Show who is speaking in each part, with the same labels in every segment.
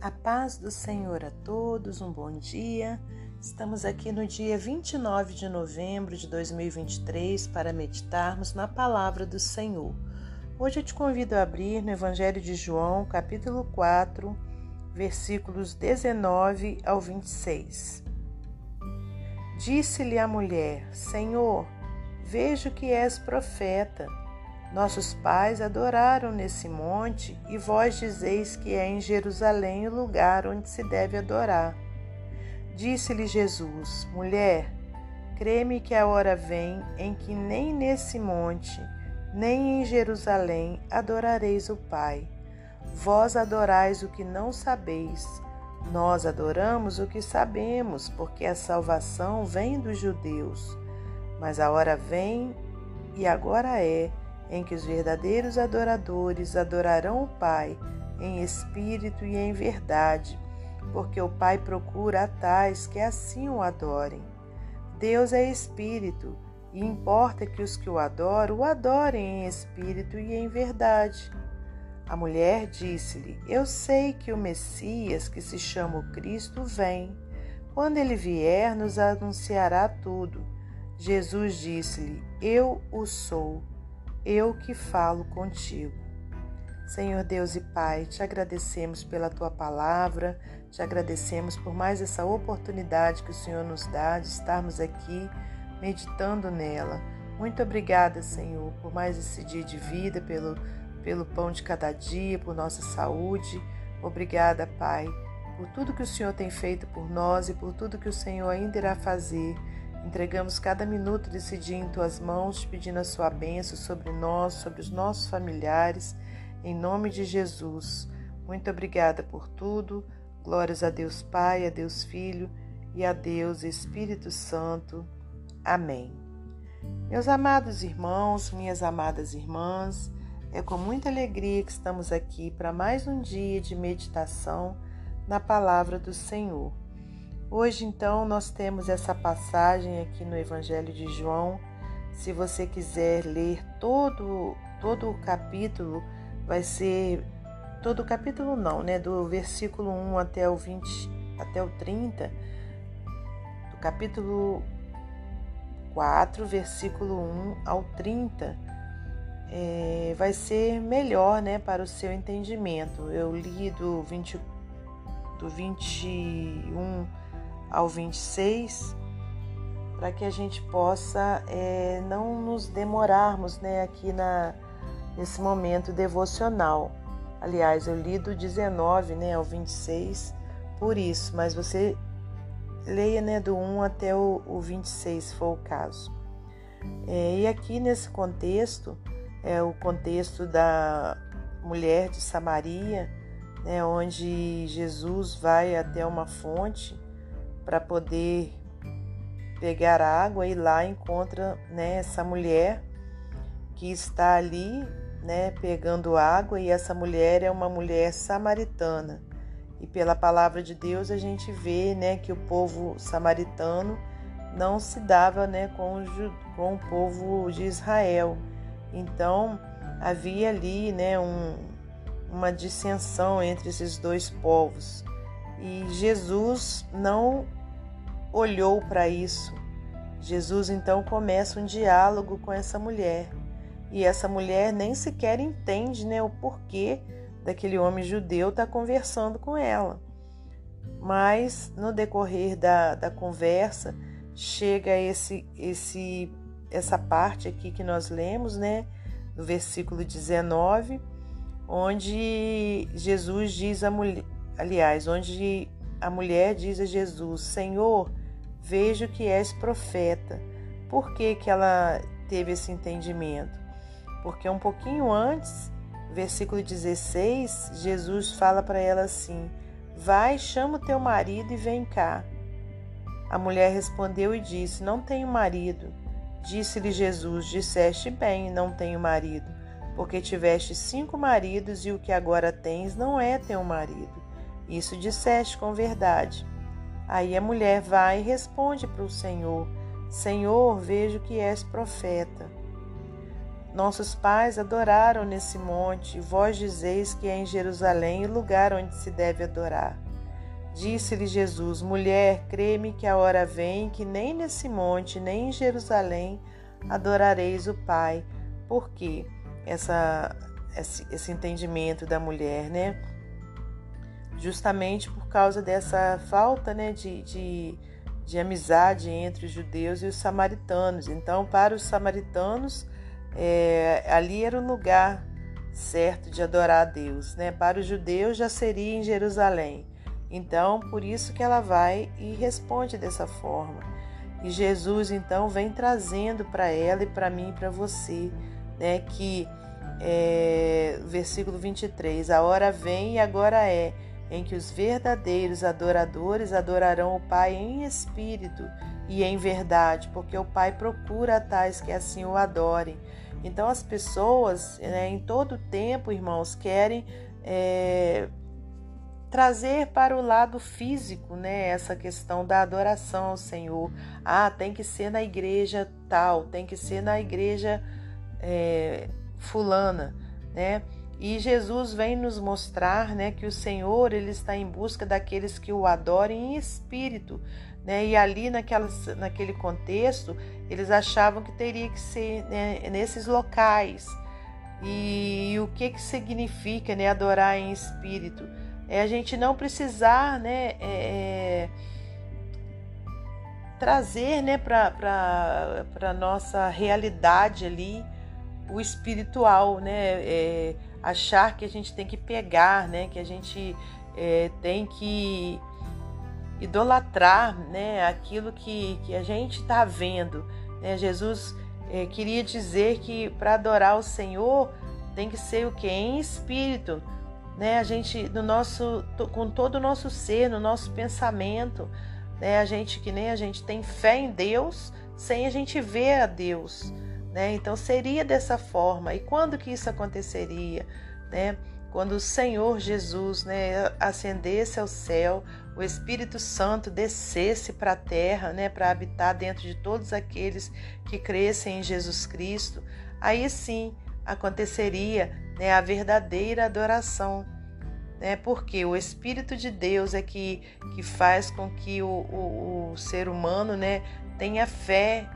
Speaker 1: A paz do Senhor a todos, um bom dia. Estamos aqui no dia 29 de novembro de 2023 para meditarmos na palavra do Senhor. Hoje eu te convido a abrir no Evangelho de João, capítulo 4, versículos 19 ao 26. Disse-lhe a mulher: Senhor, vejo que és profeta. Nossos pais adoraram nesse monte, e vós dizeis que é em Jerusalém o lugar onde se deve adorar. Disse-lhe Jesus: Mulher, creme que a hora vem em que nem nesse monte, nem em Jerusalém adorareis o Pai. Vós adorais o que não sabeis. Nós adoramos o que sabemos, porque a salvação vem dos judeus. Mas a hora vem, e agora é, em que os verdadeiros adoradores adorarão o Pai em espírito e em verdade, porque o Pai procura a tais que assim o adorem. Deus é espírito, e importa que os que o adoram o adorem em espírito e em verdade. A mulher disse-lhe: Eu sei que o Messias, que se chama o Cristo, vem. Quando ele vier, nos anunciará tudo. Jesus disse-lhe: Eu o sou eu que falo contigo. Senhor Deus e Pai, te agradecemos pela tua palavra, te agradecemos por mais essa oportunidade que o Senhor nos dá de estarmos aqui meditando nela. Muito obrigada, Senhor, por mais esse dia de vida, pelo, pelo pão de cada dia, por nossa saúde. Obrigada, Pai, por tudo que o Senhor tem feito por nós e por tudo que o Senhor ainda irá fazer Entregamos cada minuto desse dia em tuas mãos, pedindo a sua bênção sobre nós, sobre os nossos familiares, em nome de Jesus. Muito obrigada por tudo. Glórias a Deus Pai, a Deus Filho e a Deus Espírito Santo. Amém. Meus amados irmãos, minhas amadas irmãs, é com muita alegria que estamos aqui para mais um dia de meditação na palavra do Senhor. Hoje, então, nós temos essa passagem aqui no Evangelho de João. Se você quiser ler todo, todo o capítulo, vai ser. Todo o capítulo não, né? Do versículo 1 até o 20, até o 30. Do capítulo 4, versículo 1 ao 30. É, vai ser melhor, né? Para o seu entendimento. Eu li do, 20, do 21 ao 26, para que a gente possa é, não nos demorarmos né, aqui na, nesse momento devocional. Aliás, eu li do 19 né, ao 26 por isso, mas você leia né, do 1 até o, o 26, se for o caso. É, e aqui nesse contexto, é o contexto da mulher de Samaria, né, onde Jesus vai até uma fonte para poder pegar água e lá encontra né, essa mulher que está ali né, pegando água e essa mulher é uma mulher samaritana. E pela palavra de Deus a gente vê né, que o povo samaritano não se dava né, com, o, com o povo de Israel. Então havia ali né, um, uma dissensão entre esses dois povos. E Jesus não olhou para isso. Jesus então começa um diálogo com essa mulher. E essa mulher nem sequer entende né, o porquê daquele homem judeu estar tá conversando com ela. Mas no decorrer da, da conversa, chega esse, esse, essa parte aqui que nós lemos, né, no versículo 19, onde Jesus diz a mulher, aliás, onde a mulher diz a Jesus: Senhor, vejo que és profeta. Por que, que ela teve esse entendimento? Porque um pouquinho antes, versículo 16, Jesus fala para ela assim: Vai, chama o teu marido e vem cá. A mulher respondeu e disse: Não tenho marido. Disse-lhe Jesus: Disseste bem, não tenho marido, porque tiveste cinco maridos e o que agora tens não é teu marido. Isso disseste com verdade. Aí a mulher vai e responde para o Senhor: Senhor, vejo que és profeta. nossos pais adoraram nesse monte, e vós dizeis que é em Jerusalém o lugar onde se deve adorar. Disse-lhe Jesus: Mulher, crê-me que a hora vem que nem nesse monte, nem em Jerusalém adorareis o Pai. Por quê? Essa, esse, esse entendimento da mulher, né? Justamente por causa dessa falta né, de, de, de amizade entre os judeus e os samaritanos. Então, para os samaritanos, é, ali era o lugar certo de adorar a Deus. Né? Para os judeus, já seria em Jerusalém. Então, por isso que ela vai e responde dessa forma. E Jesus então vem trazendo para ela e para mim e para você, né, que é, versículo 23, a hora vem e agora é em que os verdadeiros adoradores adorarão o Pai em espírito e em verdade, porque o Pai procura tais que assim o adorem. Então as pessoas, né, em todo tempo, irmãos, querem é, trazer para o lado físico, né, essa questão da adoração ao Senhor. Ah, tem que ser na igreja tal, tem que ser na igreja é, fulana, né? E Jesus vem nos mostrar, né, que o Senhor ele está em busca daqueles que o adorem em espírito, né? E ali naquela, naquele contexto eles achavam que teria que ser né, nesses locais. E, e o que que significa, né, adorar em espírito? é a gente não precisar né, é, é trazer né, para a nossa realidade ali o espiritual, né? É, achar que a gente tem que pegar, né? Que a gente é, tem que idolatrar, né? Aquilo que, que a gente está vendo. Né? Jesus é, queria dizer que para adorar o Senhor tem que ser o que em espírito, né? A gente no nosso com todo o nosso ser, no nosso pensamento, né? A gente que nem a gente tem fé em Deus sem a gente ver a Deus, né? Então seria dessa forma. E quando que isso aconteceria, né? Quando o Senhor Jesus, né, ascendesse ao céu, o Espírito Santo descesse para a terra, né, para habitar dentro de todos aqueles que crescem em Jesus Cristo, aí sim aconteceria né, a verdadeira adoração. Né, porque o Espírito de Deus é que, que faz com que o, o, o ser humano né, tenha fé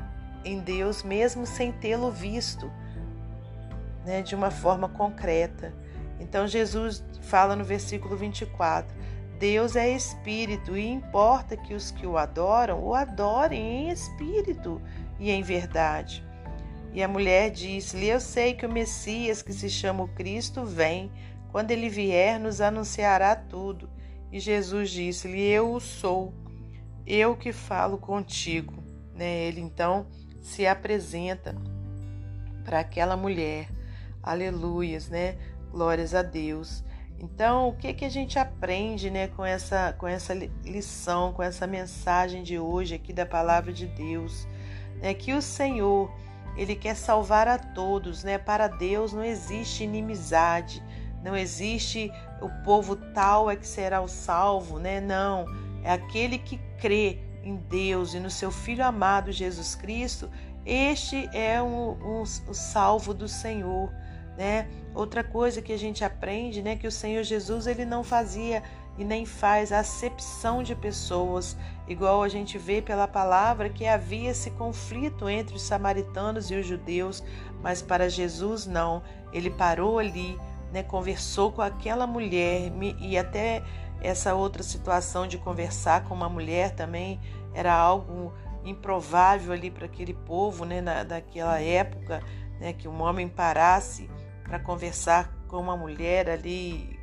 Speaker 1: em Deus, mesmo sem tê-lo visto né, de uma forma concreta. Então, Jesus fala no versículo 24: Deus é espírito e importa que os que o adoram o adorem em espírito e em verdade. E a mulher disse-lhe: Eu sei que o Messias, que se chama o Cristo, vem. Quando ele vier, nos anunciará tudo. E Jesus disse-lhe: Eu o sou, eu que falo contigo. Né? Ele então se apresenta para aquela mulher. Aleluias, né? Glórias a Deus. Então, o que que a gente aprende, né, com essa com essa lição, com essa mensagem de hoje aqui da palavra de Deus? É que o Senhor ele quer salvar a todos, né? Para Deus não existe inimizade, não existe o povo tal é que será o salvo, né? Não, é aquele que crê em Deus e no seu Filho amado Jesus Cristo, este é um, um, o salvo do Senhor, né? Outra coisa que a gente aprende, né, que o Senhor Jesus ele não fazia e nem faz acepção de pessoas, igual a gente vê pela palavra que havia esse conflito entre os samaritanos e os judeus, mas para Jesus não. Ele parou ali, né, conversou com aquela mulher e até essa outra situação de conversar com uma mulher também era algo improvável ali para aquele povo, né, na, daquela época, né, que um homem parasse para conversar com uma mulher ali.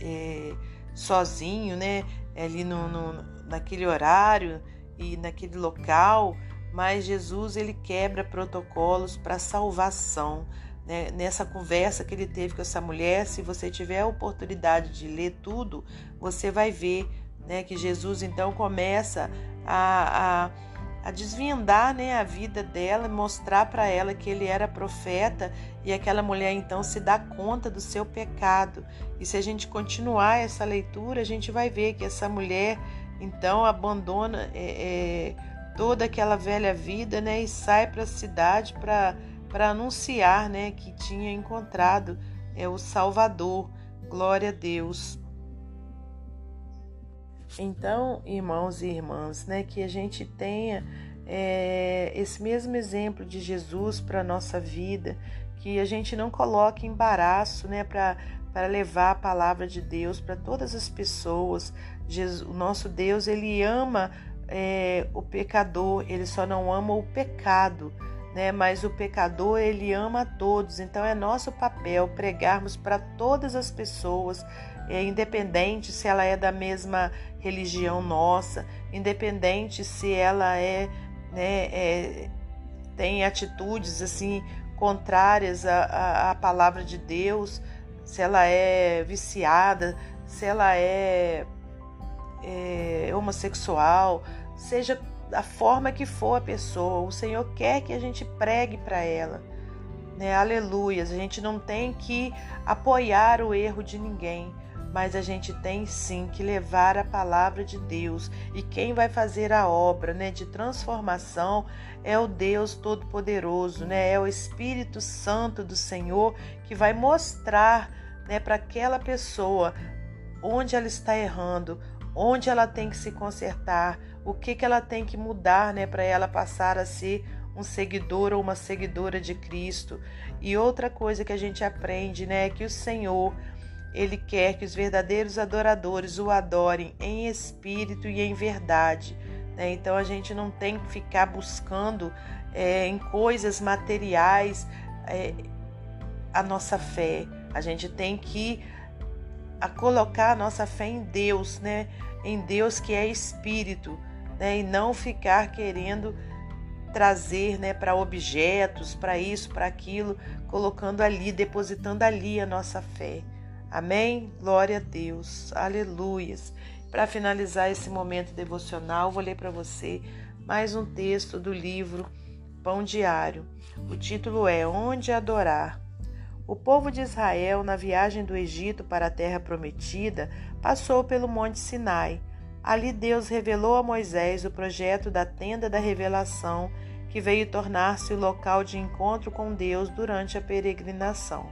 Speaker 1: É, sozinho, né? Ali no, no, naquele horário e naquele local, mas Jesus ele quebra protocolos para salvação. Né? Nessa conversa que ele teve com essa mulher, se você tiver a oportunidade de ler tudo, você vai ver né, que Jesus então começa a, a a desvendar né, a vida dela, mostrar para ela que ele era profeta e aquela mulher então se dá conta do seu pecado. E se a gente continuar essa leitura, a gente vai ver que essa mulher então abandona é, é, toda aquela velha vida né, e sai para a cidade para para anunciar né, que tinha encontrado é, o Salvador. Glória a Deus. Então, irmãos e irmãs, né, que a gente tenha é, esse mesmo exemplo de Jesus para a nossa vida, que a gente não coloque embaraço né, para levar a palavra de Deus para todas as pessoas. Jesus, o nosso Deus, ele ama é, o pecador, ele só não ama o pecado. Né? Mas o pecador ele ama a todos, então é nosso papel pregarmos para todas as pessoas, é, independente se ela é da mesma religião nossa, independente se ela é, né, é tem atitudes assim contrárias à, à, palavra de Deus, se ela é viciada, se ela é, é homossexual, seja a forma que for a pessoa, o Senhor quer que a gente pregue para ela. Né? Aleluias. A gente não tem que apoiar o erro de ninguém, mas a gente tem sim que levar a palavra de Deus. E quem vai fazer a obra, né, de transformação é o Deus todo-poderoso, né? É o Espírito Santo do Senhor que vai mostrar, né, para aquela pessoa onde ela está errando, onde ela tem que se consertar, o que que ela tem que mudar, né, para ela passar a ser um seguidor ou uma seguidora de Cristo. E outra coisa que a gente aprende, né, é que o Senhor ele quer que os verdadeiros adoradores o adorem em espírito e em verdade. Né? Então a gente não tem que ficar buscando é, em coisas materiais é, a nossa fé. A gente tem que a colocar a nossa fé em Deus, né? Em Deus que é espírito, né? E não ficar querendo trazer, né, para objetos, para isso, para aquilo, colocando ali, depositando ali a nossa fé. Amém? Glória a Deus. Aleluias. Para finalizar esse momento devocional, vou ler para você mais um texto do livro Pão Diário. O título é Onde Adorar. O povo de Israel, na viagem do Egito para a terra prometida, passou pelo Monte Sinai. Ali Deus revelou a Moisés o projeto da tenda da revelação, que veio tornar-se o local de encontro com Deus durante a peregrinação.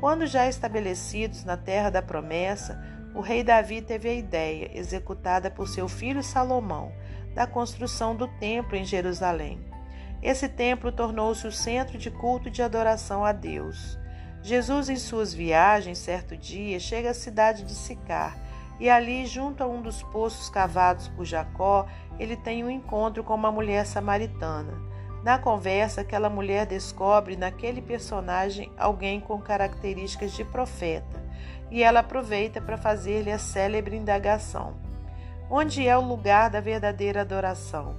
Speaker 1: Quando já estabelecidos na terra da promessa, o rei Davi teve a ideia, executada por seu filho Salomão, da construção do templo em Jerusalém. Esse templo tornou-se o centro de culto de adoração a Deus. Jesus, em suas viagens, certo dia, chega à cidade de Sicar e ali, junto a um dos poços cavados por Jacó, ele tem um encontro com uma mulher samaritana. Na conversa, aquela mulher descobre naquele personagem alguém com características de profeta, e ela aproveita para fazer-lhe a célebre indagação: Onde é o lugar da verdadeira adoração?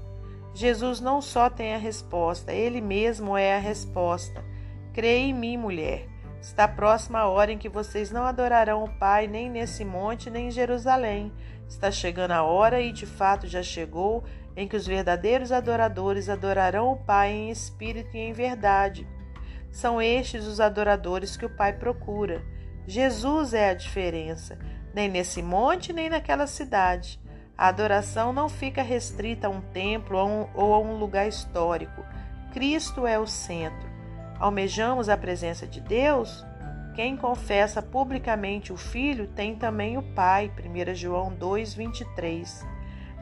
Speaker 1: Jesus não só tem a resposta, ele mesmo é a resposta. Creia em mim, mulher. Está próxima a hora em que vocês não adorarão o Pai nem nesse monte nem em Jerusalém. Está chegando a hora, e de fato já chegou, em que os verdadeiros adoradores adorarão o Pai em espírito e em verdade. São estes os adoradores que o Pai procura. Jesus é a diferença, nem nesse monte nem naquela cidade. A adoração não fica restrita a um templo ou a um lugar histórico. Cristo é o centro. Almejamos a presença de Deus? Quem confessa publicamente o Filho tem também o Pai. 1 João 2, 23.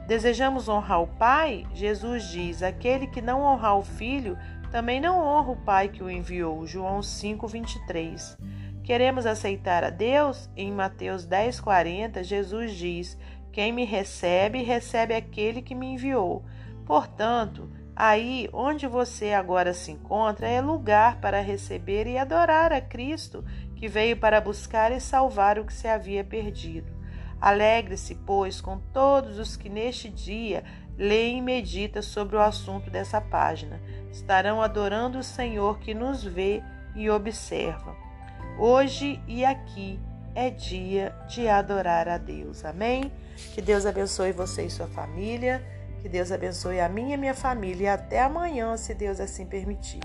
Speaker 1: Desejamos honrar o Pai? Jesus diz: aquele que não honrar o Filho também não honra o Pai que o enviou. João 5:23. Queremos aceitar a Deus? Em Mateus 10:40, Jesus diz: Quem me recebe, recebe aquele que me enviou. Portanto, aí onde você agora se encontra é lugar para receber e adorar a Cristo, que veio para buscar e salvar o que se havia perdido. Alegre-se, pois, com todos os que neste dia leem e meditam sobre o assunto dessa página. Estarão adorando o Senhor que nos vê e observa. Hoje e aqui é dia de adorar a Deus. Amém? Que Deus abençoe você e sua família. Que Deus abençoe a minha e minha família. E até amanhã, se Deus assim permitir.